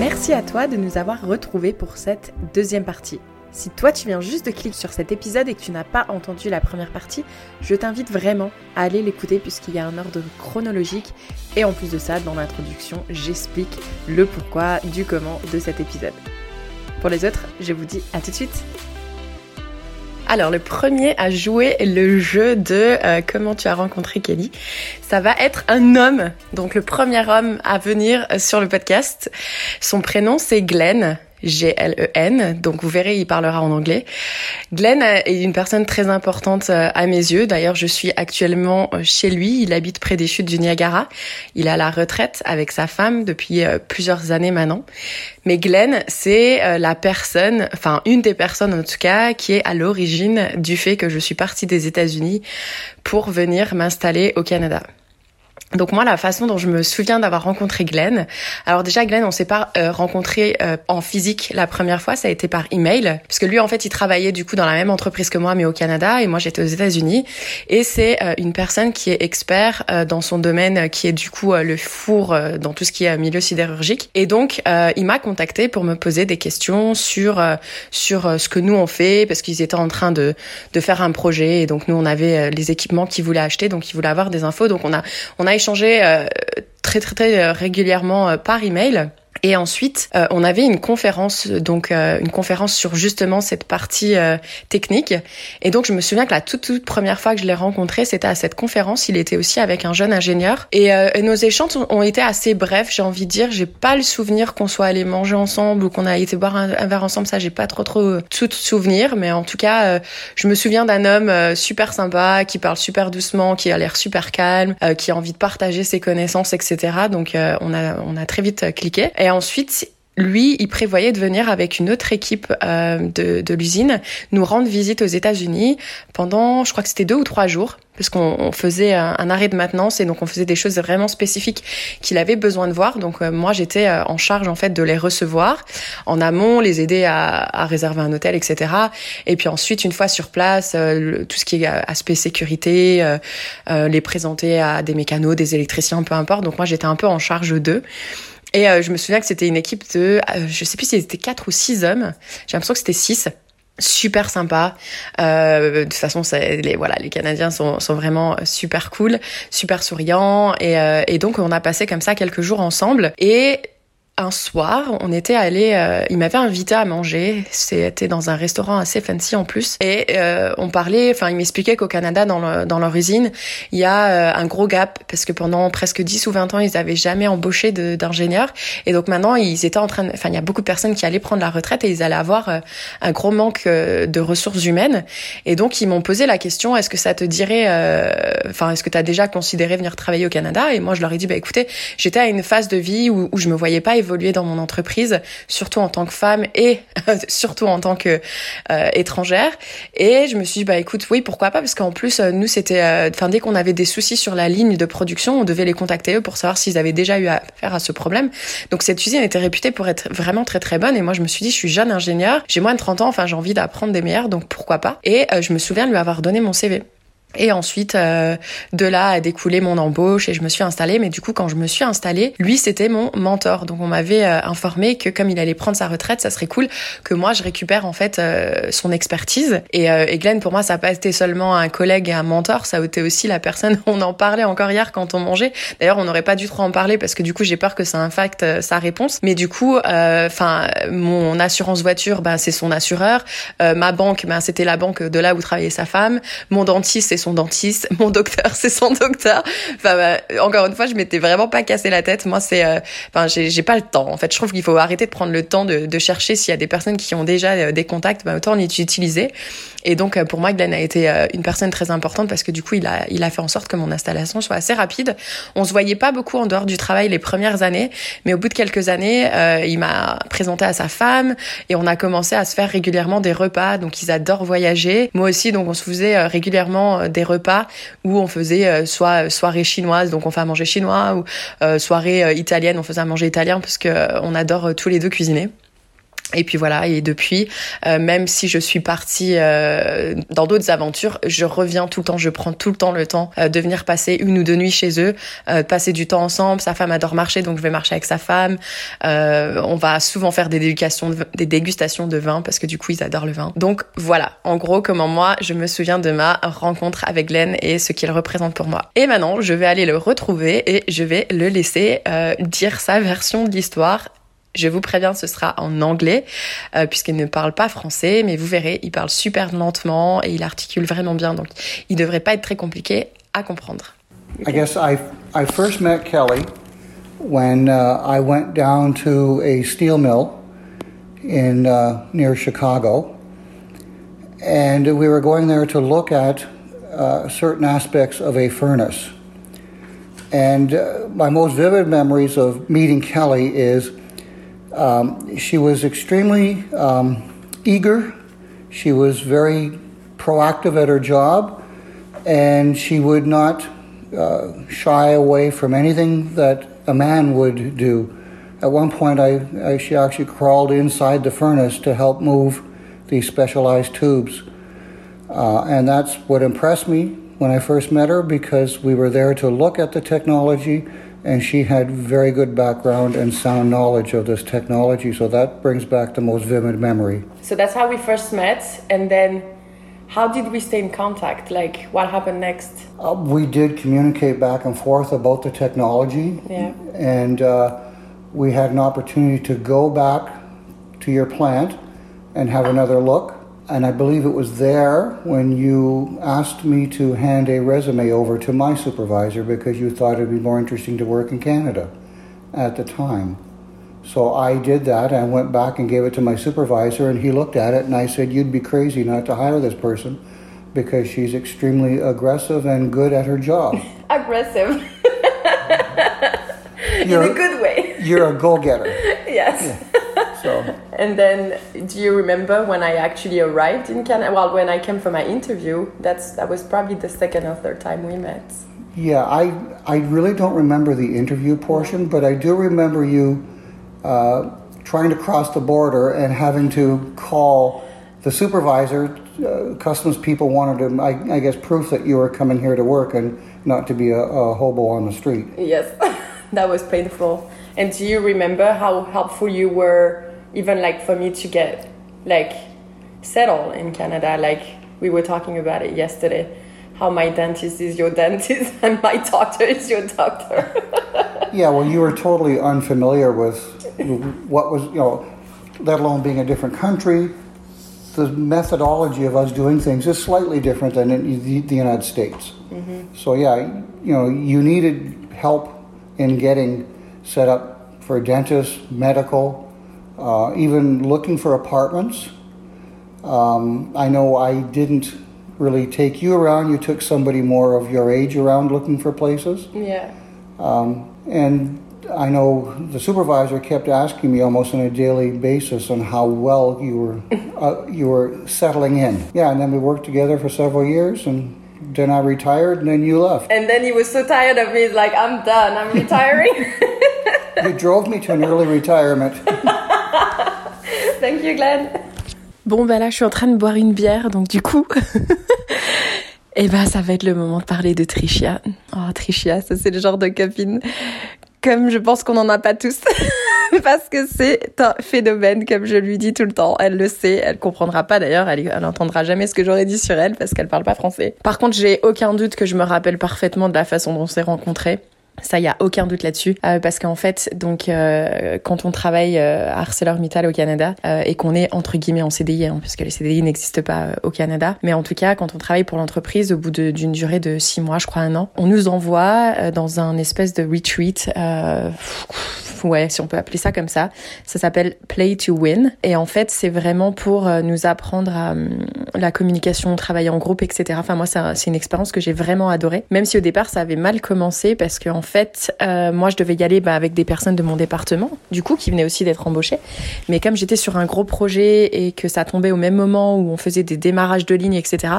Merci à toi de nous avoir retrouvés pour cette deuxième partie. Si toi tu viens juste de cliquer sur cet épisode et que tu n'as pas entendu la première partie, je t'invite vraiment à aller l'écouter puisqu'il y a un ordre chronologique et en plus de ça, dans l'introduction, j'explique le pourquoi du comment de cet épisode. Pour les autres, je vous dis à tout de suite. Alors le premier à jouer le jeu de euh, comment tu as rencontré Kelly, ça va être un homme. Donc le premier homme à venir sur le podcast. Son prénom c'est Glenn. G-L-E-N. Donc vous verrez, il parlera en anglais. Glenn est une personne très importante euh, à mes yeux. D'ailleurs, je suis actuellement euh, chez lui. Il habite près des chutes du Niagara. Il est à la retraite avec sa femme depuis euh, plusieurs années maintenant. Mais Glenn, c'est la personne, enfin une des personnes en tout cas, qui est à l'origine du fait que je suis partie des États-Unis pour venir m'installer au Canada. Donc moi, la façon dont je me souviens d'avoir rencontré Glenn, alors déjà Glenn, on s'est pas euh, rencontré euh, en physique la première fois, ça a été par email, parce que lui en fait, il travaillait du coup dans la même entreprise que moi, mais au Canada, et moi j'étais aux États-Unis, et c'est euh, une personne qui est expert dans son domaine, qui est du coup le four dans tout ce qui est milieu sidérurgique, et donc il m'a contacté pour me poser des questions sur sur ce que nous on fait, parce qu'ils étaient en train de de faire un projet, et donc nous on avait les équipements qu'ils voulaient acheter, donc ils voulaient avoir des infos, donc on a on a échangé euh, très très très euh, régulièrement euh, par email. Et ensuite, euh, on avait une conférence, donc euh, une conférence sur justement cette partie euh, technique. Et donc, je me souviens que la toute, toute première fois que je l'ai rencontré, c'était à cette conférence. Il était aussi avec un jeune ingénieur. Et, nos échanges ont été assez brefs, j'ai envie de dire. J'ai pas le souvenir qu'on soit allé manger ensemble ou qu'on a été boire un, verre ensemble. Ça, j'ai pas trop trop tout souvenir. Mais en tout cas, je me souviens d'un homme super sympa, qui parle super doucement, qui a l'air super calme, qui a envie de partager ses connaissances, etc. Donc, on a on a très vite cliqué. Et ensuite, lui, il prévoyait de venir avec une autre équipe euh, de, de l'usine nous rendre visite aux États-Unis pendant, je crois que c'était deux ou trois jours, parce qu'on faisait un, arrêt de maintenance et donc on faisait des choses vraiment spécifiques qu'il avait besoin de voir. Donc euh, moi, j'étais euh, en charge en fait de les recevoir en amont, les aider à, à, réserver un hôtel, etc. Et puis ensuite, une fois sur place, tout ce qui est aspect sécurité, les présenter à des mécanos, des électriciens, peu importe. Donc moi, j'étais un peu en charge d'eux. Et euh, je me souviens que c'était une équipe de, euh, je sais plus si c'était quatre ou six hommes. J'ai l'impression que c'était six. Super sympa. Euh, de toute façon, les voilà, les Canadiens sont, sont vraiment super cool, super souriants. Et, euh, et donc, on a passé comme ça quelques jours ensemble. Et un soir, on était allé, euh, il m'avait invité à manger. C'était dans un restaurant assez fancy en plus, et euh, on parlait. Enfin, il m'expliquait qu'au Canada, dans, le, dans leur usine, il y a euh, un gros gap parce que pendant presque 10 ou 20 ans, ils n'avaient jamais embauché d'ingénieurs, et donc maintenant, ils étaient en train. Enfin, il y a beaucoup de personnes qui allaient prendre la retraite et ils allaient avoir un gros manque de ressources humaines. Et donc, ils m'ont posé la question est-ce que ça te dirait, enfin, est-ce que tu as déjà considéré venir travailler au Canada? Et moi, je leur ai dit bah écoutez, j'étais à une phase de vie où, où je me voyais pas évoluer évoluer dans mon entreprise, surtout en tant que femme et surtout en tant que euh, étrangère. Et je me suis dit bah écoute oui pourquoi pas parce qu'en plus euh, nous c'était euh, enfin dès qu'on avait des soucis sur la ligne de production on devait les contacter eux pour savoir s'ils avaient déjà eu affaire à ce problème. Donc cette usine était réputée pour être vraiment très très bonne et moi je me suis dit je suis jeune ingénieur, j'ai moins de 30 ans, enfin j'ai envie d'apprendre des meilleurs donc pourquoi pas. Et je me souviens de lui avoir donné mon CV. Et ensuite, euh, de là a découlé mon embauche et je me suis installée. Mais du coup, quand je me suis installée, lui, c'était mon mentor. Donc, on m'avait euh, informé que comme il allait prendre sa retraite, ça serait cool que moi, je récupère en fait euh, son expertise. Et, et, Glenn, pour moi, ça n'a pas été seulement un collègue et un mentor, ça a été aussi la personne. On en parlait encore hier quand on mangeait. D'ailleurs, on n'aurait pas dû trop en parler parce que du coup, j'ai peur que ça impacte sa réponse. Mais du coup, enfin, mon assurance voiture, ben, c'est son assureur. ma banque, ben, c'était la banque de là où travaillait sa femme. Mon dentiste, c'est son dentiste, mon docteur c'est son docteur. Enfin bah, encore une fois, je m'étais vraiment pas cassé la tête. Moi c'est, euh, enfin j'ai pas le temps. En fait, je trouve qu'il faut arrêter de prendre le temps de, de chercher s'il y a des personnes qui ont déjà euh, des contacts, bah, autant les utiliser. Et donc euh, pour moi, Glenn a été une personne très importante parce que du coup il a il a fait en sorte que mon installation soit assez rapide. On se voyait pas beaucoup en dehors du travail les premières années, mais au bout de quelques années, il m'a présenté à sa femme et on a commencé à se faire régulièrement des repas. Donc ils adorent voyager. Moi aussi, donc on se faisait régulièrement des repas où on faisait euh, soit euh, soirée chinoise, donc on fait à manger chinois, ou euh, soirée italienne, on faisait à manger italien parce que on adore tous les deux cuisiner. Et puis voilà, et depuis, euh, même si je suis partie euh, dans d'autres aventures, je reviens tout le temps, je prends tout le temps le temps euh, de venir passer une ou deux nuits chez eux, passer du temps ensemble. Sa femme adore marcher, donc je vais marcher avec sa femme. on va souvent faire des dégustations, de, des vin parce que du coup ils adorent le vin. Donc voilà, en gros comment moi je me souviens de ma rencontre avec Glenn et ce qu'il représente pour moi. Et maintenant, je vais aller le retrouver et je vais le laisser dire sa version de l'histoire je vous préviens, ce sera en anglais, euh, puisqu'il ne parle pas français, mais vous verrez, il parle super lentement et il articule vraiment bien, donc il devrait pas être très compliqué à comprendre. I guess I, I first met Kelly when uh, I went down to a steel mill in uh, near Chicago, and we were going there to look at uh, certain aspects of a furnace. And uh, my most vivid memories of meeting Kelly is um, she was extremely um, eager. She was very proactive at her job, and she would not uh, shy away from anything that a man would do. At one point, I, I, she actually crawled inside the furnace to help move these specialized tubes. Uh, and that's what impressed me when I first met her because we were there to look at the technology and she had very good background and sound knowledge of this technology. So that brings back the most vivid memory. So that's how we first met, and then how did we stay in contact? Like, what happened next? Uh, we did communicate back and forth about the technology, yeah. and uh, we had an opportunity to go back to your plant and have another look and I believe it was there when you asked me to hand a resume over to my supervisor because you thought it'd be more interesting to work in Canada at the time. So I did that. I went back and gave it to my supervisor, and he looked at it, and I said, You'd be crazy not to hire this person because she's extremely aggressive and good at her job. aggressive. in a good way. You're a go getter. yes. Yeah. So. And then, do you remember when I actually arrived in Canada? Well, when I came for my interview, that's that was probably the second or third time we met. Yeah, I I really don't remember the interview portion, but I do remember you uh, trying to cross the border and having to call the supervisor. Uh, customs people wanted to, I, I, guess, proof that you were coming here to work and not to be a, a hobo on the street. Yes, that was painful. And do you remember how helpful you were even like for me to get like settled in Canada, like we were talking about it yesterday, how my dentist is your dentist and my doctor is your doctor. yeah, well, you were totally unfamiliar with what was, you know, let alone being a different country. The methodology of us doing things is slightly different than in the, the United States. Mm-hmm. So, yeah, you know, you needed help in getting set up for a dentist, medical, uh, even looking for apartments. Um, I know I didn't really take you around. You took somebody more of your age around looking for places. Yeah. Um, and I know the supervisor kept asking me almost on a daily basis on how well you were uh, you were settling in. Yeah, and then we worked together for several years, and then I retired, and then you left. And then he was so tired of me. He's like, "I'm done. I'm retiring." you drove me to an early retirement. Thank you, Glenn. Bon, ben là, je suis en train de boire une bière, donc du coup, et eh ben, ça va être le moment de parler de Tricia. Oh, Tricia, ça c'est le genre de copine, comme je pense qu'on n'en a pas tous. Parce que c'est un phénomène, comme je lui dis tout le temps. Elle le sait, elle comprendra pas d'ailleurs, elle, elle entendra jamais ce que j'aurais dit sur elle parce qu'elle parle pas français. Par contre, j'ai aucun doute que je me rappelle parfaitement de la façon dont on s'est rencontrés. Ça, il y a aucun doute là-dessus, euh, parce qu'en fait, donc euh, quand on travaille euh, à ArcelorMittal au Canada et qu'on est entre guillemets en CDI, hein, puisque les CDI n'existent pas au Canada, mais en tout cas, quand on travaille pour l'entreprise, au bout d'une durée de six mois, je crois un an, on nous envoie dans un espèce de retreat, ouais, si on peut appeler ça comme ça. Ça s'appelle Play to Win, et en fait, c'est vraiment pour nous apprendre à, la communication, travailler en groupe, etc. Enfin moi c'est une expérience que j'ai vraiment adorée. Même si au départ ça avait mal commencé parce qu'en en fait euh, moi je devais y aller bah, avec des personnes de mon département, du coup qui venaient aussi d'être embauchées. Mais comme j'étais sur un gros projet et que ça tombait au même moment où on faisait des démarrages de ligne, etc.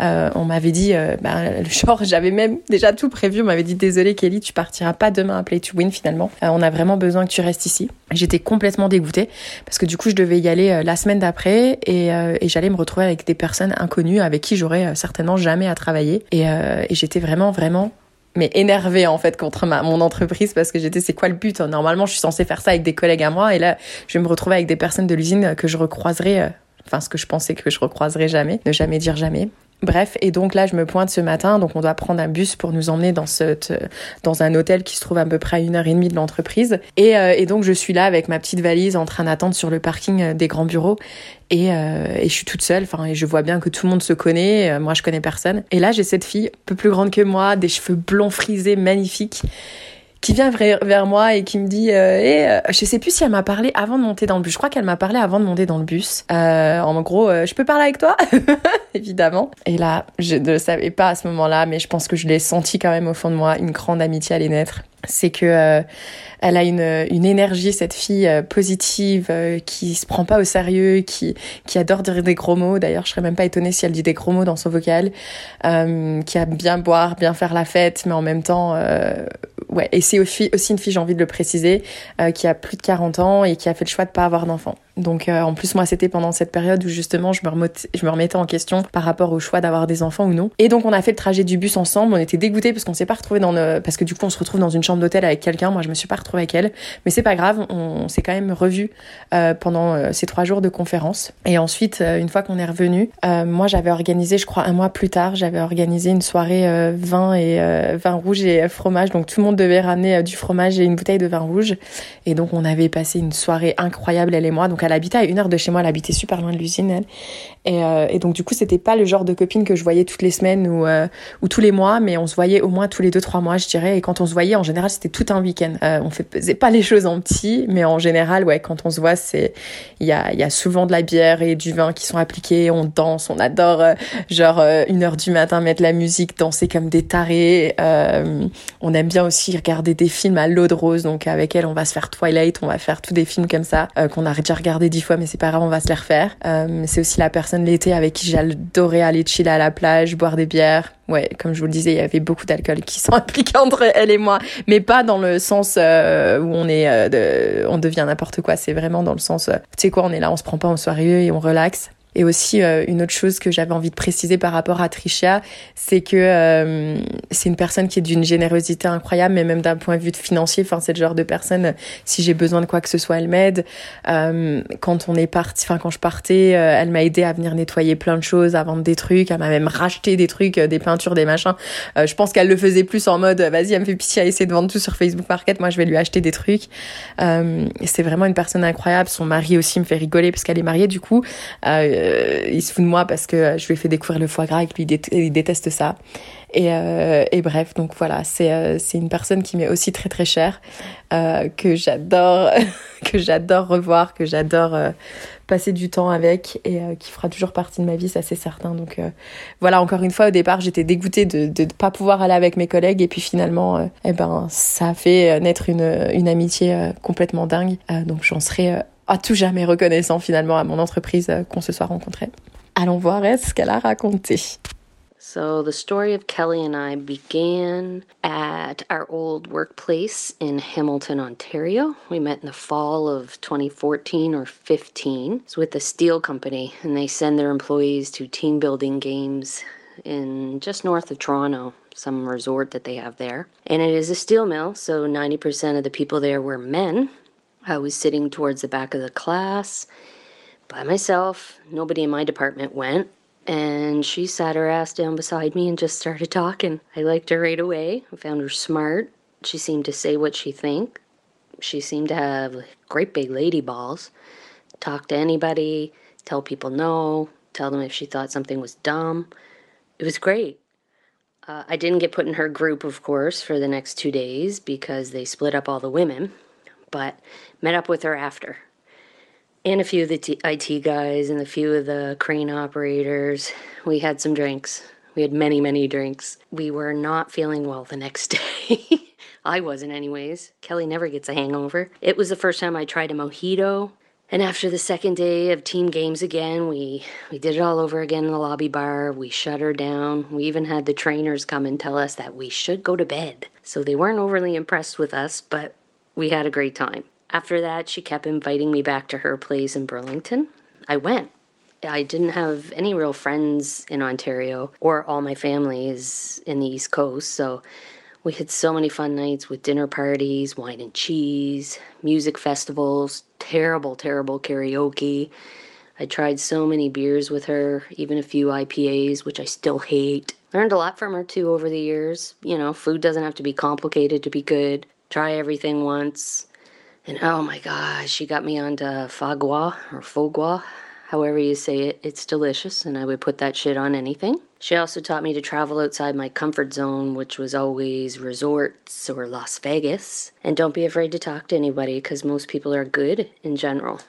Euh, on m'avait dit, euh, bah, genre j'avais même déjà tout prévu. On m'avait dit désolé Kelly, tu partiras pas demain à Play to Win finalement. On a vraiment besoin que tu restes ici. J'étais complètement dégoûtée parce que du coup je devais y aller la semaine d'après et, et j'allais me retrouver avec des personnes inconnues avec qui j'aurais certainement jamais à travailler. Et, et j'étais vraiment vraiment mais énervée en fait contre ma, mon entreprise parce que j'étais c'est quoi le but Normalement, je suis censée faire ça avec des collègues à moi et là, je vais me retrouver avec des personnes de l'usine que je recroiserai euh, enfin ce que je pensais que je recroiserai jamais, ne jamais dire jamais. Bref, et donc là, je me pointe ce matin, donc on doit prendre un bus pour nous emmener dans, dans un hôtel qui se trouve à peu près à une heure et demie de l'entreprise. Et, euh, donc je suis là avec ma petite valise en train d'attendre sur le parking euh, des grands bureaux. Et, euh, et je suis toute seule, enfin, et je vois bien que tout le monde se connaît, moi je connais personne. Et là, j'ai cette fille, un peu plus grande que moi, des cheveux blonds frisés, magnifiques qui vient vers moi et qui me dit euh, hey, euh, je sais plus si elle m'a parlé avant de monter dans le bus. Je crois qu'elle m'a parlé avant de monter dans le bus. Euh, en gros je peux parler avec toi? Évidemment. Et là je ne le savais pas à ce moment-là mais je pense que je l'ai senti quand même au fond de moi une grande amitié allait naître c'est que euh, elle a une, une énergie cette fille positive qui se prend pas au sérieux qui qui adore dire des gros mots d'ailleurs je serais même pas étonnée si elle dit des gros mots dans son vocal qui aime bien boire bien faire la fête mais en même temps ouais, et c'est aussi une fille, j'ai envie de le préciser, euh, qui a plus de 40 ans et qui a fait le choix de pas avoir d'enfant. Donc euh, en plus moi c'était pendant cette période où justement je me, remettais, en question par rapport au choix d'avoir des enfants ou non. Et donc on a fait le trajet du bus ensemble, on était dégoûtés parce qu'on s'est pas retrouvé dans le... parce que du coup on se retrouve dans une chambre d'hôtel avec quelqu'un, moi je me suis pas retrouvée avec elle, mais c'est pas grave, on, s'est quand même revu euh, pendant euh, ces trois jours de conférence. Et ensuite une fois qu'on est revenu, moi j'avais organisé je crois un mois plus tard, j'avais organisé une soirée vin et vin rouge et fromage, donc tout le monde devait ramener du fromage et une bouteille de vin rouge. Et donc on avait passé une soirée incroyable elle et moi, donc elle habitait à une heure de chez moi, elle habitait super loin de l'usine. Et, euh, et, donc du coup, c'était pas le genre de copine que je voyais toutes les semaines ou, euh, ou tous les mois, mais on se voyait au moins tous les deux trois mois, je dirais. Et quand on se voyait, en général, c'était tout un week-end. Euh, on faisait pas les choses en petit, mais en général, ouais, quand on se voit, c'est il y a, y a souvent de la bière et du vin qui sont appliqués. On danse, on adore genre une heure du matin mettre la musique, danser comme des tarés. on aime bien aussi regarder des films à l'eau de rose. Donc avec elle, on va se faire Twilight, on va faire tous des films comme ça qu'on a déjà regardé dix fois, mais c'est pas grave, on va se les refaire. c'est aussi la personne l'été avec qui j'adorais aller chiller à la plage, boire des bières. Ouais, comme je vous le disais, il y avait beaucoup d'alcool qui sont impliqués entre elle et moi, mais pas dans le sens euh, où on est, euh, on devient n'importe quoi. C'est vraiment dans le sens, euh, tu sais quoi, on est là, on se prend pas au sérieux et on relaxe. Et aussi, euh, une autre chose que j'avais envie de préciser par rapport à Tricia, c'est que euh, c'est une personne qui est d'une générosité incroyable, mais même d'un point de vue financier. Enfin, c'est le genre de personne, si j'ai besoin de quoi que ce soit, elle m'aide. Euh, quand on est parti, enfin, quand je partais, elle m'a aidé à venir nettoyer plein de choses, à vendre des trucs. Elle m'a même racheté des trucs, des peintures, des machins. je pense qu'elle le faisait plus en mode, vas-y, elle me fait pitié à essayer de vendre tout sur Facebook Market. Moi, je vais lui acheter des trucs. c'est vraiment une personne incroyable. Son mari aussi me fait rigoler parce qu'elle est mariée, du coup. Euh, il se fout de moi parce que je lui ai fait découvrir le foie gras et lui il déteste ça. Et, euh, et bref, donc voilà, c'est euh, une personne qui m'est aussi très très chère, que j'adore que j'adore revoir, que j'adore passer du temps avec et qui fera toujours partie de ma vie, ça c'est certain. Donc voilà, encore une fois, au départ, j'étais dégoûtée de ne pas pouvoir aller avec mes collègues et puis finalement, eh ben, ça a fait naître une, une amitié complètement dingue. donc j'en serai à tout jamais reconnaissant finalement à mon entreprise euh, qu'on se soit rencontrés. Allons voir ce qu'elle a raconté. So, the story of Kelly and I began at our old workplace in Hamilton, Ontario. We met in the fall of 2014 or 15. It's with a steel company, and they send their employees to team building games in just north of Toronto, some resort that they have there. And it is a steel mill, so 90% of the people there were men, I was sitting towards the back of the class by myself. Nobody in my department went. And she sat her ass down beside me and just started talking. I liked her right away. I found her smart. She seemed to say what she think. She seemed to have great big lady balls. Talk to anybody, tell people no, tell them if she thought something was dumb. It was great. Uh, I didn't get put in her group, of course, for the next two days because they split up all the women but met up with her after. and a few of the IT guys and a few of the crane operators. We had some drinks. We had many, many drinks. We were not feeling well the next day. I wasn't, anyways. Kelly never gets a hangover. It was the first time I tried a mojito. And after the second day of team games again, we, we did it all over again in the lobby bar. We shut her down. We even had the trainers come and tell us that we should go to bed. So they weren't overly impressed with us, but we had a great time. After that, she kept inviting me back to her place in Burlington. I went. I didn't have any real friends in Ontario, or all my family is in the East Coast, so we had so many fun nights with dinner parties, wine and cheese, music festivals, terrible, terrible karaoke. I tried so many beers with her, even a few IPAs, which I still hate. Learned a lot from her too over the years. You know, food doesn't have to be complicated to be good. Try everything once. And oh my gosh, she got me onto fagua or fogua, however you say it. It's delicious, and I would put that shit on anything. She also taught me to travel outside my comfort zone, which was always resorts or Las Vegas. And don't be afraid to talk to anybody because most people are good in general,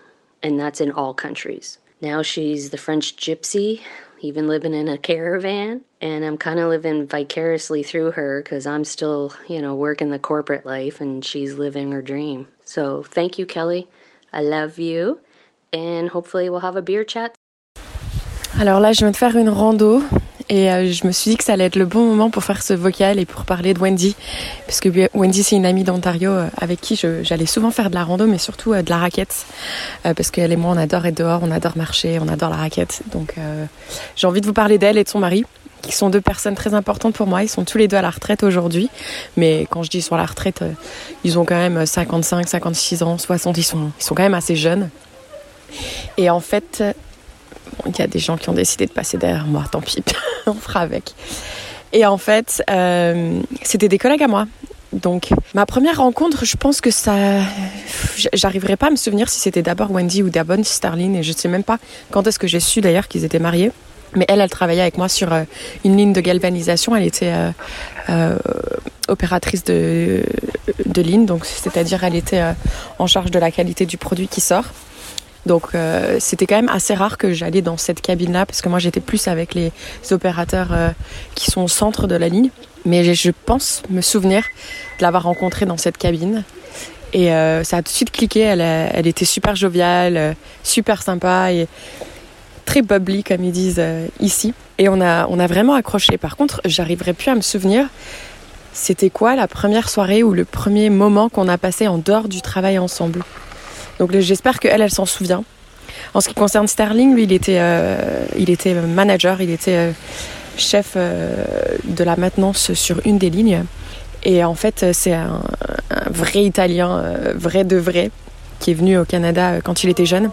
and that's in all countries. Now she's the French gypsy, even living in a caravan, and I'm kind of living vicariously through her because I'm still, you know, working the corporate life and she's living her dream. So thank you, Kelly. I love you, and hopefully we'll have a beer chat. Alors là, je viens de faire une rando et euh, je me suis dit que ça allait être le bon moment pour faire ce vocal et pour parler de Wendy, parce que Wendy c'est une amie d'Ontario euh, avec qui j'allais souvent faire de la rando, mais surtout euh, de la raquette, parce qu'elle et moi on adore être dehors, on adore marcher, on adore la raquette. Donc j'ai envie de vous parler d'elle et de son mari qui sont deux personnes très importantes pour moi. Ils sont tous les deux à la retraite aujourd'hui. Mais quand je dis sur la retraite, ils ont quand même 55, 56 ans, 60. Ils sont, ils sont quand même assez jeunes. Et en fait, il y a des gens qui ont décidé de passer derrière moi, tant pis, on fera avec. Et en fait, euh, c'était des collègues à moi. Donc, ma première rencontre, je pense que ça. J'arriverai pas à me souvenir si c'était d'abord Wendy ou d'abord Starlin, et je sais même pas quand est-ce que j'ai su d'ailleurs qu'ils étaient mariés. Mais elle, elle travaillait avec moi sur euh, une ligne de galvanisation. Elle était euh, opératrice de, de ligne, donc c'est-à-dire elle était en charge de la qualité du produit qui sort. Donc euh, c'était quand même assez rare que j'allais dans cette cabine-là parce que moi j'étais plus avec les opérateurs euh, qui sont au centre de la ligne. Mais je pense me souvenir de l'avoir rencontrée dans cette cabine. Et euh, ça a tout de suite cliqué. Elle, était super joviale, super sympa et très bubbly comme ils disent ici. Et on a, on a vraiment accroché. Par contre, j'arriverai plus à me souvenir c'était quoi la première soirée ou le premier moment qu'on a passé en dehors du travail ensemble? Donc j'espère qu'elle, elle s'en souvient. En ce qui concerne Sterling, lui, il était, euh, il était manager, il était euh, chef euh, de la maintenance sur une des lignes. Et en fait, c'est un, vrai Italien, vrai de vrai, qui est venu au Canada quand il était jeune.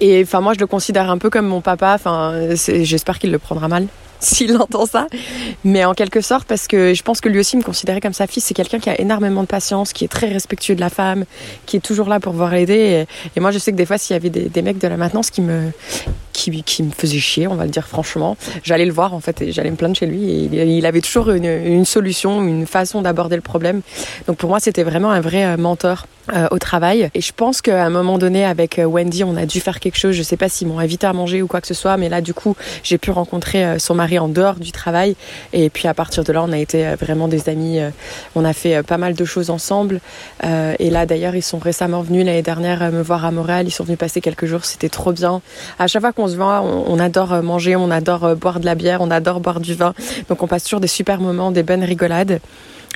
Et enfin, moi, je le considère un peu comme mon papa. Enfin, j'espère qu'il le prendra mal. s'il entend ça. Mais en quelque sorte, parce que je pense que lui aussi me considérait comme sa fille, c'est quelqu'un qui a énormément de patience, qui est très respectueux de la femme, qui est toujours là pour voir l'aider. Et, moi, je sais que des fois, s'il y avait des, mecs de la maintenance qui me, qui, me faisaient chier, on va le dire franchement, j'allais le voir en fait j'allais me plaindre chez lui. Et il, avait toujours une, solution, une façon d'aborder le problème. Donc pour moi, c'était vraiment un vrai euh, mentor. Euh, au travail. Et je pense qu'à un moment donné, avec euh, Wendy, on a dû faire quelque chose. Je sais pas s'ils m'ont invité à manger ou quoi que ce soit, mais là, du coup, j'ai pu rencontrer son mari en dehors du travail. Et puis à partir de là, on a été vraiment des amis. On a fait pas mal de choses ensemble. Et là, d'ailleurs, ils sont récemment venus l'année dernière me voir à Montréal. Ils sont venus passer quelques jours. C'était trop bien. À chaque fois qu'on se voit, on, adore manger, on adore boire de la bière, on adore boire du vin. Donc on passe toujours des super moments, des bonnes rigolades.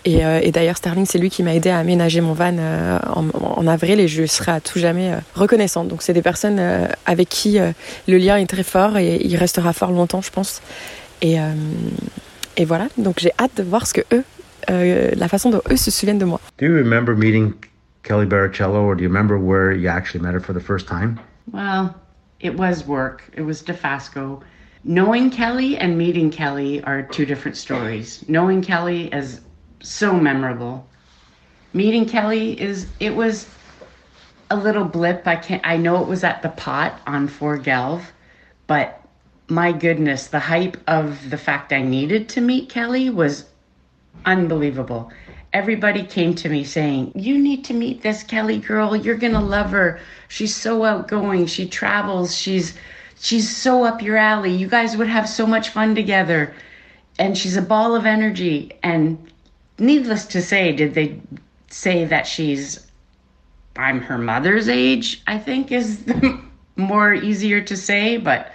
Euh, et, d'ailleurs, Sterling, c'est lui qui m'a aidé à aménager mon van euh, en, avril et je serai à tout jamais euh, reconnaissante. Donc, c'est des personnes avec qui le lien est très fort et il restera fort longtemps, je pense. Et, et voilà, donc j'ai hâte de voir ce que eux, la façon dont eux se souviennent de moi. Do you remember meeting Kelly Baracello or do you remember where you actually met her for the first time? Well, it was work. It was DeFasco. Knowing Kelly and meeting Kelly are two different stories. Knowing Kelly is so memorable. Meeting Kelly is it was a little blip. I can't I know it was at the pot on Four Gelv, but my goodness, the hype of the fact I needed to meet Kelly was unbelievable. Everybody came to me saying, You need to meet this Kelly girl. You're going to love her. She's so outgoing. She travels. She's she's so up your alley. You guys would have so much fun together. And she's a ball of energy. And needless to say, did they say that she's I'm her mother's age, I think is more easier to say, but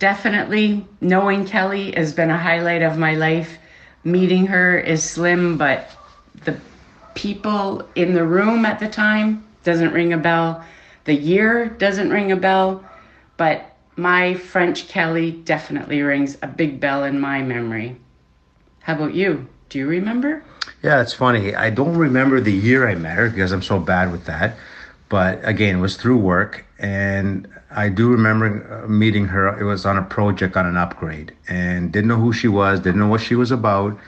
definitely knowing Kelly has been a highlight of my life. Meeting her is slim, but the people in the room at the time doesn't ring a bell. The year doesn't ring a bell, but my French Kelly definitely rings a big bell in my memory. How about you? Do you remember? Yeah, it's funny. I don't remember the year I met her because I'm so bad with that. But again, it was through work. And I do remember uh, meeting her. It was on a project on an upgrade and didn't know who she was, didn't know what she was about.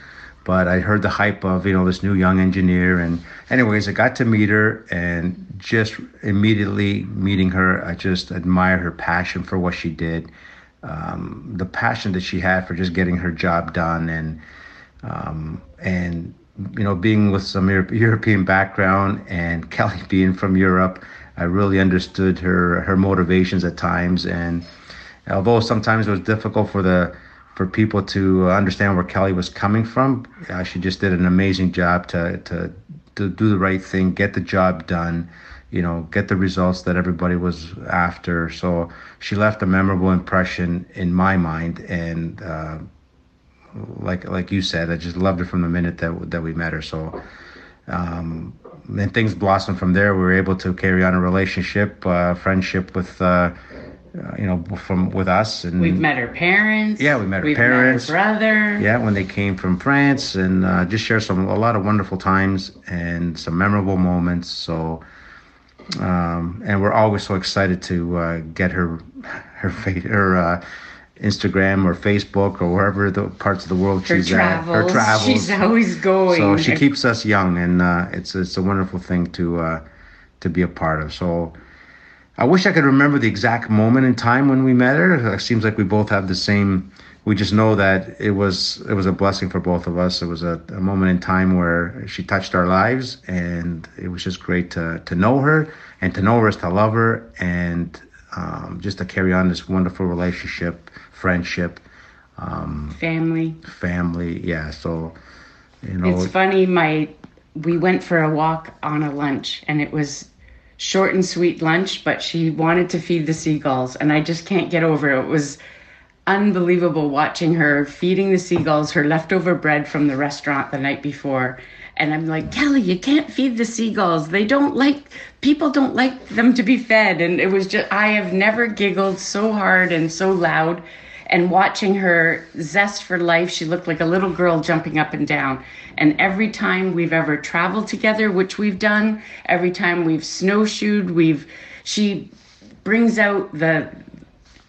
But I heard the hype of, you know, this new young engineer. And, anyways, I got to meet her and just immediately meeting her, I just admire her passion for what she did. Um, the passion that she had for just getting her job done and, um, and you know, being with some European background and Kelly being from Europe, I really understood her her motivations at times. And although sometimes it was difficult for the for people to understand where Kelly was coming from, uh, she just did an amazing job to to to do the right thing, get the job done, you know, get the results that everybody was after. So she left a memorable impression in my mind, and uh, like like you said, I just loved her from the minute that that we met her. So, um, and things blossomed from there. We were able to carry on a relationship, uh, friendship with. Uh, you know, from with us, and we've met her parents. Yeah, we met her parents. Met her brother. Yeah, when they came from France, and uh, just share some a lot of wonderful times and some memorable moments. So, um, and we're always so excited to uh, get her her her uh, Instagram or Facebook or wherever the parts of the world her she's travels. at. Her travels. She's always going. So she keeps us young, and uh, it's it's a wonderful thing to uh, to be a part of. So I wish I could remember the exact moment in time when we met her. It seems like we both have the same. We just know that it was it was a blessing for both of us. It was a, a moment in time where she touched our lives, and it was just great to to know her, and to know her is to love her, and um, just to carry on this wonderful relationship friendship, um, family. Family, yeah. So, you know, it's funny. My we went for a walk on a lunch, and it was short and sweet lunch, but she wanted to feed the seagulls, and I just can't get over it. It was unbelievable watching her feeding the seagulls her leftover bread from the restaurant the night before. And I'm like, Kelly, you can't feed the seagulls. They don't like, people don't like them to be fed. And it was just, I have never giggled so hard and so loud and watching her zest for life, she looked like a little girl jumping up and down. And every time we've ever traveled together, which we've done, every time we've snowshoed, we've she brings out the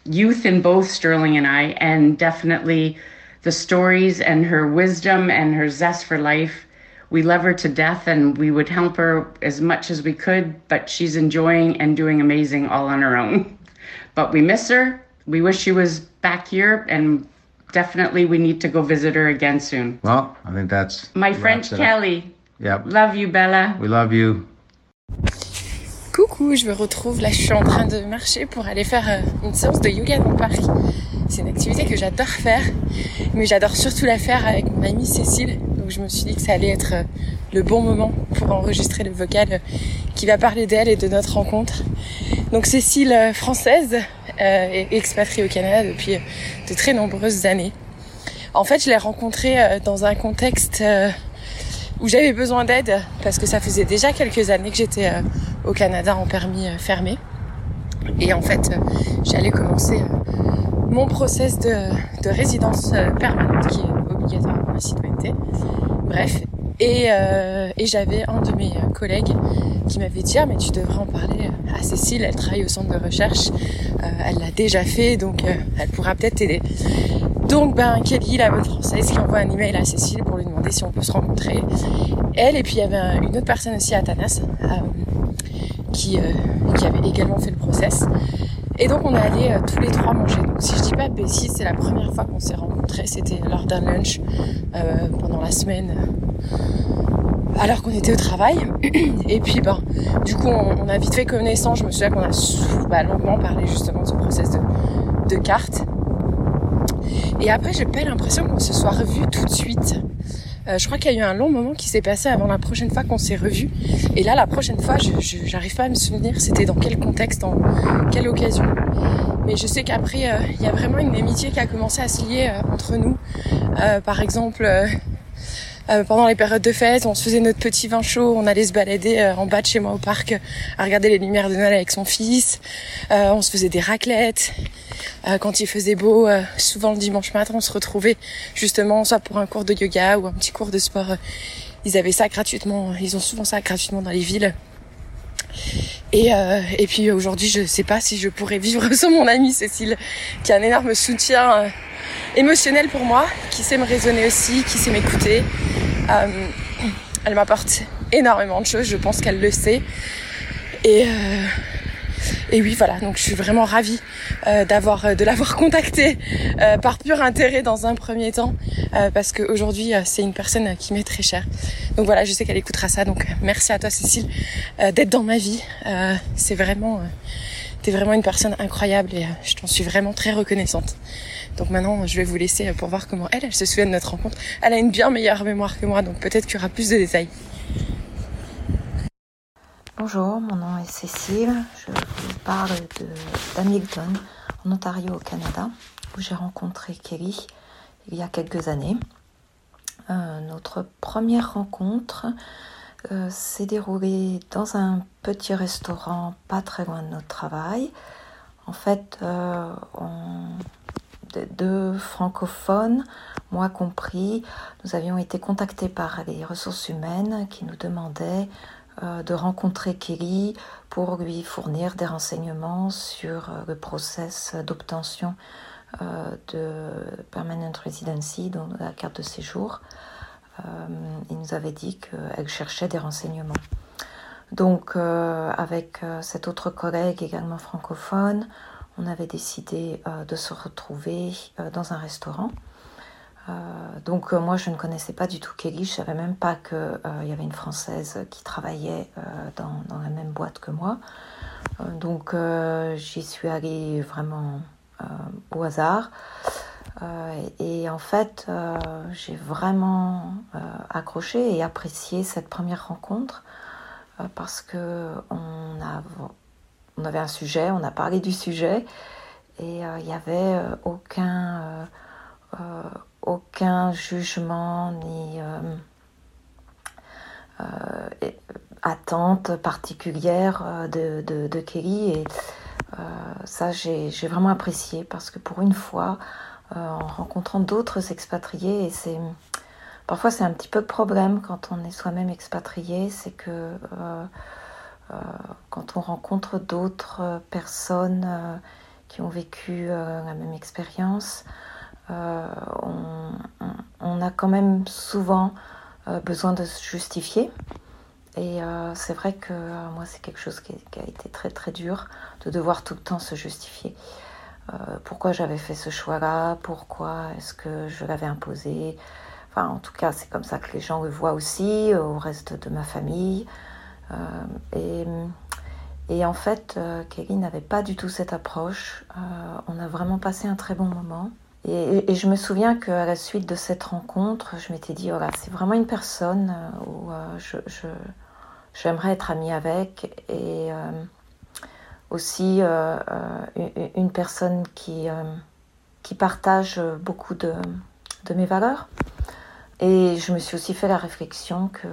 youth in both Sterling and I, and definitely the stories and her wisdom and her zest for life. We love her to death and we would help her as much as we could, but she's enjoying and doing amazing all on her own. But we miss her we wish she was back here and definitely we need to go visit her again soon. Well, I think that's my French Kelly. Yep. Love you, Bella. We love you. Coucou, je me retrouve. Là, je suis en train de marcher pour aller faire euh, une séance de yoga dans le parc. C'est une activité que j'adore faire, mais j'adore surtout la faire avec mon amie Cécile. Donc, je me suis dit que ça allait être euh, le bon moment pour enregistrer le vocal euh, qui va parler d'elle et de notre rencontre. Donc, Cécile, française, euh, expatriée au Canada depuis euh, de très nombreuses années. En fait, je l'ai rencontrée euh, dans un contexte où j'avais besoin d'aide parce que ça faisait déjà quelques années que j'étais au Canada en permis fermé. Et en fait, j'allais commencer mon process de, de résidence permanente qui est obligatoire pour la citoyenneté. Bref, et, euh, et j'avais un de mes collègues qui m'avait dit ah mais tu devrais en parler à Cécile, elle travaille au centre de recherche, euh, elle l'a déjà fait donc euh, elle pourra peut-être t'aider. Donc ben Kelly, la bonne française, qui envoie un email à Cécile pour lui demander si on peut se rencontrer. Elle et puis il y avait une autre personne aussi, Athanas, euh, qui, qui avait également fait le process. Et donc on est allés euh, tous les trois manger. Donc si je dis pas Bessie, c'est la première fois qu'on s'est rencontrés. C'était lors d'un lunch euh, pendant la semaine alors qu'on était au travail. Et puis, ben, du coup, on, a vite fait connaissance. Je me souviens qu'on a bah, longuement parlé justement de ce process de, cartes. Et après, j'ai pas l'impression qu'on se soit revu tout de suite. Euh, je crois qu'il y a eu un long moment qui s'est passé avant la prochaine fois qu'on s'est revu. Et là, la prochaine fois, j'arrive pas à me souvenir c'était dans quel contexte, dans quelle occasion. Mais je sais qu'après, euh, il y a vraiment une amitié qui a commencé à se lier euh, entre nous. par exemple, euh, pendant les périodes de fête, on se faisait notre petit vin chaud, on allait se balader euh, en bas de chez moi au parc à regarder les lumières de Noël avec son fils. Euh, on se faisait des raclettes. quand il faisait beau, souvent le dimanche matin, on se retrouvait justement soit pour un cours de yoga ou un petit cours de sport. Ils avaient ça gratuitement, ils ont souvent ça gratuitement dans les villes. Et, et puis aujourd'hui, je sais pas si je pourrais vivre sans mon amie Cécile, qui a un énorme soutien émotionnel pour moi, qui sait me raisonner aussi, qui sait m'écouter. Euh, elle m'apporte énormément de choses, je pense qu'elle le sait. Et, euh, et oui, voilà, donc je suis vraiment ravie euh, d'avoir de l'avoir contactée par pur intérêt dans un premier temps, parce qu'aujourd'hui c'est une personne qui m'est très chère. Donc voilà, je sais qu'elle écoutera ça, donc merci à toi Cécile d'être dans ma vie. c'est vraiment, t'es vraiment une personne incroyable et je t'en suis vraiment très reconnaissante. Donc maintenant, je vais vous laisser pour voir comment elle, elle se souvient de notre rencontre. Elle a une bien meilleure mémoire que moi, donc peut-être qu'il y aura plus de détails. Bonjour, mon nom est Cécile. Je vous parle d'Hamilton, en Ontario, au Canada, où j'ai rencontré Kelly il y a quelques années. Euh, notre première rencontre euh, s'est déroulée dans un petit restaurant pas très loin de notre travail. En fait, euh, deux francophones, moi compris, nous avions été contactés par les ressources humaines qui nous demandaient de rencontrer Kelly pour lui fournir des renseignements sur euh, le process d'obtention euh, de permanent residency, donc la carte de séjour. il nous avait dit qu'elle cherchait des renseignements. Donc, avec cet autre collègue également francophone, on avait décidé euh, de se retrouver euh, dans un restaurant. Euh, donc moi je ne connaissais pas du tout Kelly, je savais même pas qu'il y avait une Française qui travaillait dans, la même boîte que moi. donc j'y suis allée vraiment au hasard. et en fait, j'ai vraiment accroché et apprécié cette première rencontre parce que on avait un sujet, on a parlé du sujet et euh, il n'y avait euh, aucun, euh, aucun jugement ni attente particulière de, Kelly et ça j'ai vraiment apprécié parce que pour une fois en rencontrant d'autres expatriés et c'est parfois c'est un petit peu le problème quand on est soi-même expatrié c'est que euh, quand on rencontre d'autres personnes euh, qui ont vécu euh, la même expérience, on, a quand même souvent besoin de se justifier. Et c'est vrai que moi, c'est quelque chose qui, a été très très dur de devoir tout le temps se justifier. pourquoi j'avais fait ce choix-là, pourquoi est-ce que je l'avais imposé? Enfin, en tout cas, c'est comme ça que les gens le voient aussi, au reste de ma famille. Euh, et, en fait, euh, Kelly n'avait pas du tout cette approche. Euh, on a vraiment passé un très bon moment. Et, je me souviens qu'à la suite de cette rencontre, je m'étais dit, voilà, c'est vraiment une personne où je, j'aimerais être amie avec et aussi une personne qui, qui partage beaucoup de, de, mes valeurs. Et je me suis aussi fait la réflexion que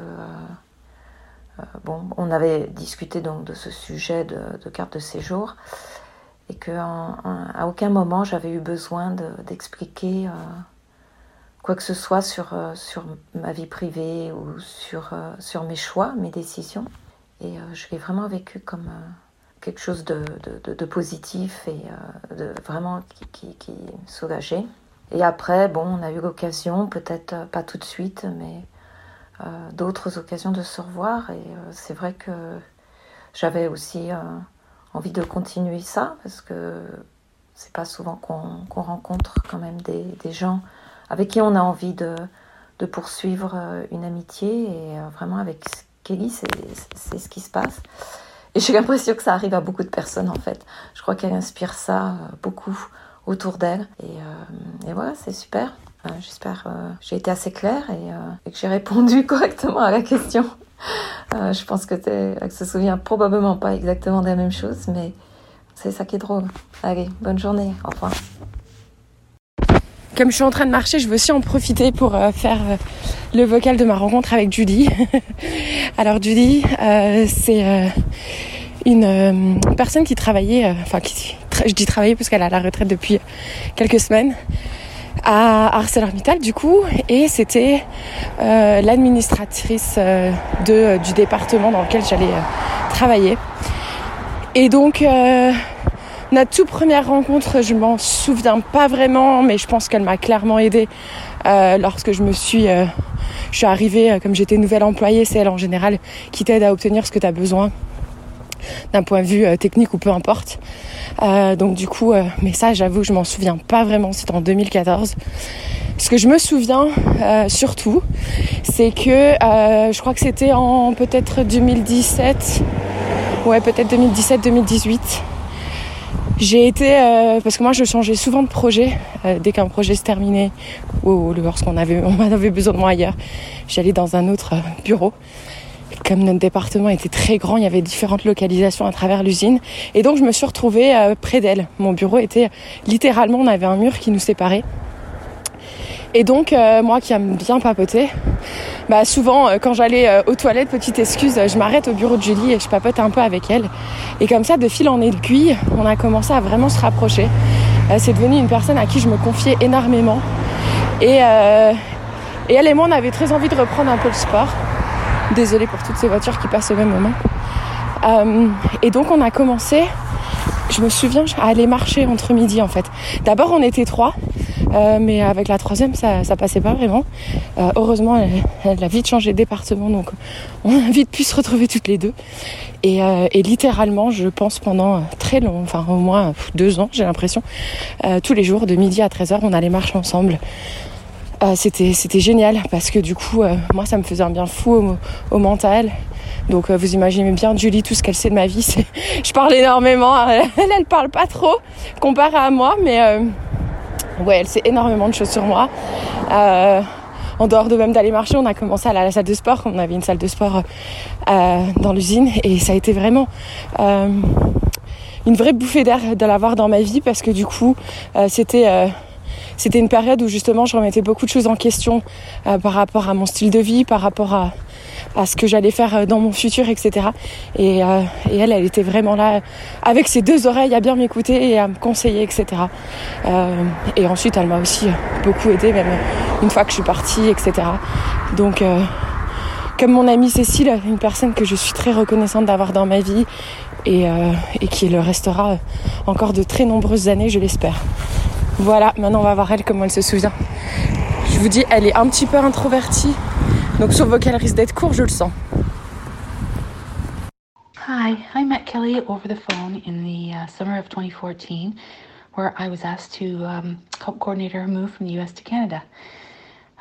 euh, bon, on avait discuté donc de ce sujet de, carte de séjour et qu'à aucun moment j'avais eu besoin d'expliquer euh, quoi que ce soit sur, euh, sur ma vie privée ou sur, sur mes choix, mes décisions. Et je l'ai vraiment vécu comme quelque chose de, de, positif et de vraiment qui, qui, qui soulageait. Et après, bon, on a eu l'occasion, peut-être pas tout de suite, mais euh, d'autres occasions de se revoir. Et euh, c'est vrai que j'avais aussi euh, envie de continuer ça parce que c'est pas souvent qu'on rencontre quand même des, gens avec qui on a envie de, poursuivre une amitié. Et vraiment, avec Kelly, c'est ce qui se passe. Et j'ai l'impression que ça arrive à beaucoup de personnes en fait. Je crois qu'elle inspire ça beaucoup autour d'elle. Et, et, voilà, c'est super. J'espère que j'ai été assez claire et, et que j'ai répondu correctement à la question. Je pense que elle se souvient probablement pas exactement de la même chose, mais c'est ça qui est drôle. Allez, bonne journée. Au revoir. Comme je suis en train de marcher, je veux aussi en profiter pour euh, faire euh, le vocal de ma rencontre avec Judy. Alors Judy, euh, c'est une personne qui travaillait, enfin qui, je dis travailler parce qu'elle a la retraite depuis quelques semaines à ArcelorMittal du coup et c'était l'administratrice de du département dans lequel j'allais travailler. Et donc notre toute première rencontre, je m'en souviens pas vraiment, mais je pense qu'elle m'a clairement aidée euh, lorsque je me suis, euh, je suis arrivée, euh, comme j'étais nouvelle employée, c'est elle en général qui t'aide à obtenir ce que tu as besoin d'un point de vue technique ou peu importe. donc du coup, mais ça j'avoue je m'en souviens pas vraiment, c'était en 2014. Ce que je me souviens surtout, c'est que je crois que c'était en peut-être 2017, ouais peut-être 2017-2018. J'ai été euh, parce que moi je changeais souvent de projet euh, dès qu'un projet se terminait ou lorsqu'on avait avait besoin de moi ailleurs, j'allais dans un autre euh, bureau. Comme notre département était très grand, il y avait différentes localisations à travers l'usine et donc je me suis retrouvée près d'elle. Mon bureau était littéralement on avait un mur qui nous séparait et donc, euh, moi qui aime bien papoter, bah souvent euh, quand j'allais euh, aux toilettes, petite excuse, je m'arrête au bureau de Julie et je papote un peu avec elle. Et comme ça, de fil en aiguille, on a commencé à vraiment se rapprocher. c'est devenu une personne à qui je me confiais énormément. Et elle et moi, on avait très envie de reprendre un peu le sport. Désolée pour toutes ces voitures qui passent au même moment. et donc, on a commencé je me souviens à aller marcher entre midi en fait. D'abord on était trois euh, mais avec la troisième, ça, ça passait pas vraiment. Euh, heureusement, elle, a vite changé de département, donc on a vite pu se retrouver toutes les deux. Et, euh, littéralement, je pense pendant très long, enfin au moins deux ans, j'ai l'impression, tous les jours, de midi à 13h, on allait marcher ensemble. C'était c'était génial parce que du coup moi ça me faisait un bien fou au, mental donc vous imaginez bien Julie tout ce qu'elle sait de ma vie je parle énormément elle, elle parle pas trop comparé à moi mais ouais, elle sait énormément de choses sur moi. Euh, en dehors de même d'aller marcher, on a commencé à aller à la salle de sport. On avait une salle de sport euh, dans l'usine et ça a été vraiment euh, une vraie bouffée d'air de l'avoir dans ma vie parce que du coup, c'était c'était une période où justement je remettais beaucoup de choses en question par rapport à mon style de vie, par rapport à, à ce que j'allais faire euh, dans mon futur, etc. Et, euh, et, elle, elle était vraiment là avec ses deux oreilles à bien m'écouter et à me conseiller, etc. Euh, et ensuite, elle m'a aussi beaucoup aidé, même une fois que je suis partie, etc. Donc, euh, comme mon amie Cécile, une personne que je suis très reconnaissante d'avoir dans ma vie euh, et qui le restera encore de très nombreuses années, je l'espère. Voilà, maintenant on va voir elle comment elle se souvient. Je vous dis, elle est un petit peu introvertie, Donc son vocal risque d'être court, je le sens. Hi, I met Kelly over the phone in the uh, summer of 2014, where I was asked to um, help coordinate her move from the US to Canada.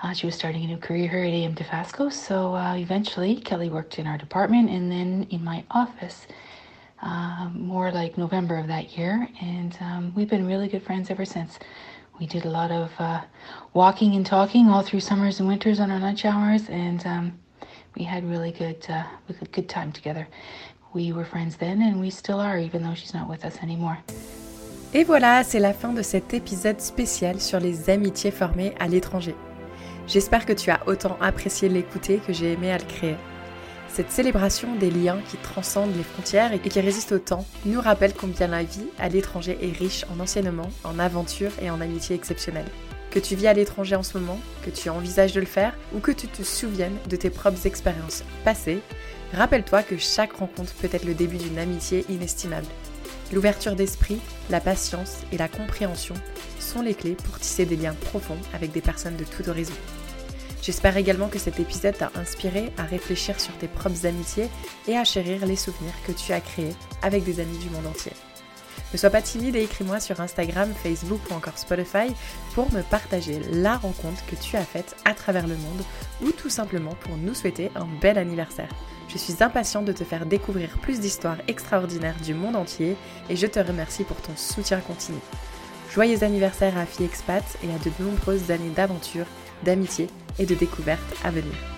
Uh, she was starting a new career here at AM DeFasco, so uh, eventually Kelly worked in our department and then in my office. Uh, more like November of that year, and um, we've been really good friends ever since. we did a lot of uh, walking and talking all through summers and winters on our lunch hours, and um, we had really good, uh, good time together. We were friends then, and we still are, even though she's not with us anymore. Et voilà, c'est la fin de cet épisode spécial sur les amitiés formées à l'étranger. J'espère que tu as autant apprécié l'écouter que j'ai aimé à le créer. Cette célébration des liens qui transcendent les frontières et qui résistent au temps nous rappelle combien la vie à l'étranger est riche en enseignements, en aventures et en amitiés exceptionnelles. Que tu vis à l'étranger en ce moment, que tu envisages de le faire ou que tu te souviennes de tes propres expériences passées, rappelle-toi que chaque rencontre peut être le début d'une amitié inestimable. L'ouverture d'esprit, la patience et la compréhension sont les clés pour tisser des liens profonds avec des personnes de tout horizon. J'espère également que cet épisode t'a inspiré à réfléchir sur tes propres amitiés et à chérir les souvenirs que tu as créés avec des amis du monde entier. Ne sois pas timide et écris-moi sur Instagram, Facebook ou encore Spotify pour me partager la rencontre que tu as faite à travers le monde ou tout simplement pour nous souhaiter un bel anniversaire. Je suis impatiente de te faire découvrir plus d'histoires extraordinaires du monde entier et je te remercie pour ton soutien continu. Joyeux anniversaire à Fille Expat et à de nombreuses années d'aventure, d'amitié et de découvertes à venir.